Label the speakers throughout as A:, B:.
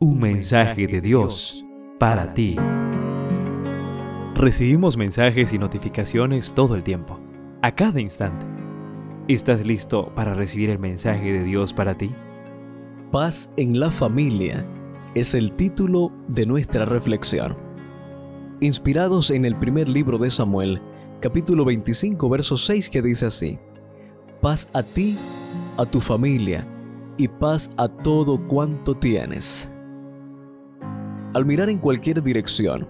A: Un mensaje de Dios para ti. Recibimos mensajes y notificaciones todo el tiempo, a cada instante. ¿Estás listo para recibir el mensaje de Dios para ti?
B: Paz en la familia es el título de nuestra reflexión. Inspirados en el primer libro de Samuel, capítulo 25, verso 6, que dice así, Paz a ti, a tu familia, y paz a todo cuanto tienes. Al mirar en cualquier dirección,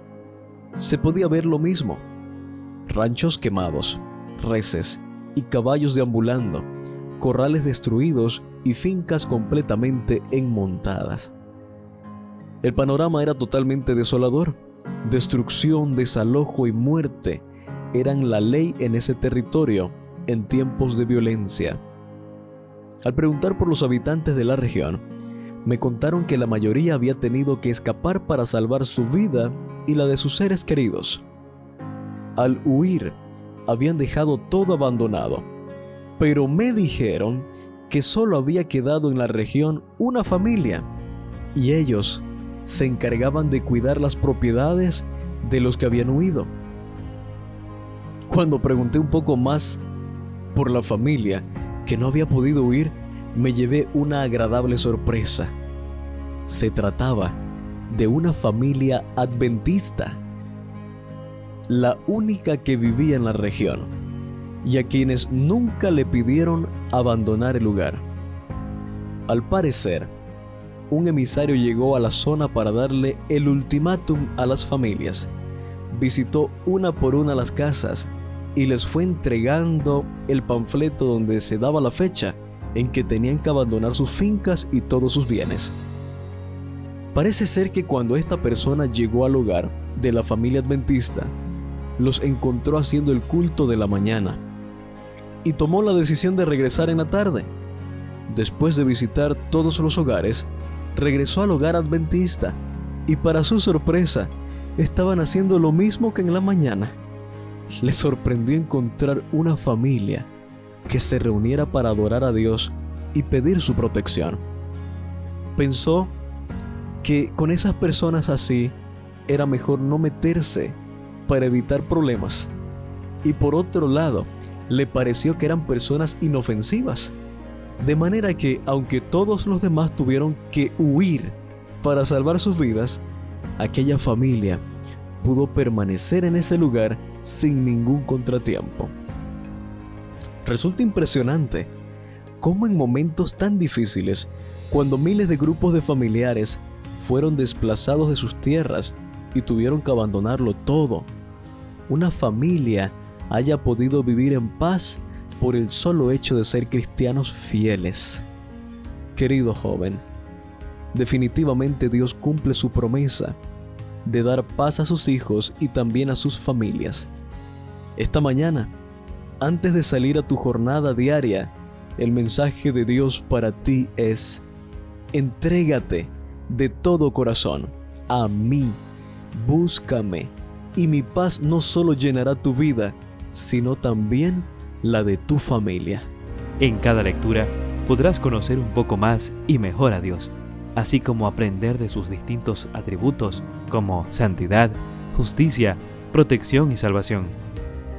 B: se podía ver lo mismo. Ranchos quemados, reses y caballos deambulando, corrales destruidos y fincas completamente enmontadas. El panorama era totalmente desolador. Destrucción, desalojo y muerte eran la ley en ese territorio en tiempos de violencia. Al preguntar por los habitantes de la región, me contaron que la mayoría había tenido que escapar para salvar su vida y la de sus seres queridos. Al huir, habían dejado todo abandonado, pero me dijeron que solo había quedado en la región una familia y ellos se encargaban de cuidar las propiedades de los que habían huido. Cuando pregunté un poco más por la familia que no había podido huir, me llevé una agradable sorpresa. Se trataba de una familia adventista, la única que vivía en la región, y a quienes nunca le pidieron abandonar el lugar. Al parecer, un emisario llegó a la zona para darle el ultimátum a las familias. Visitó una por una las casas y les fue entregando el panfleto donde se daba la fecha en que tenían que abandonar sus fincas y todos sus bienes. Parece ser que cuando esta persona llegó al hogar de la familia adventista, los encontró haciendo el culto de la mañana y tomó la decisión de regresar en la tarde. Después de visitar todos los hogares, regresó al hogar adventista y para su sorpresa, estaban haciendo lo mismo que en la mañana. Le sorprendió encontrar una familia que se reuniera para adorar a Dios y pedir su protección. Pensó que con esas personas así era mejor no meterse para evitar problemas. Y por otro lado, le pareció que eran personas inofensivas. De manera que, aunque todos los demás tuvieron que huir para salvar sus vidas, aquella familia pudo permanecer en ese lugar sin ningún contratiempo. Resulta impresionante cómo en momentos tan difíciles, cuando miles de grupos de familiares fueron desplazados de sus tierras y tuvieron que abandonarlo todo, una familia haya podido vivir en paz por el solo hecho de ser cristianos fieles. Querido joven, definitivamente Dios cumple su promesa de dar paz a sus hijos y también a sus familias. Esta mañana, antes de salir a tu jornada diaria, el mensaje de Dios para ti es, entrégate de todo corazón a mí, búscame, y mi paz no solo llenará tu vida, sino también la de tu familia.
A: En cada lectura podrás conocer un poco más y mejor a Dios, así como aprender de sus distintos atributos como santidad, justicia, protección y salvación.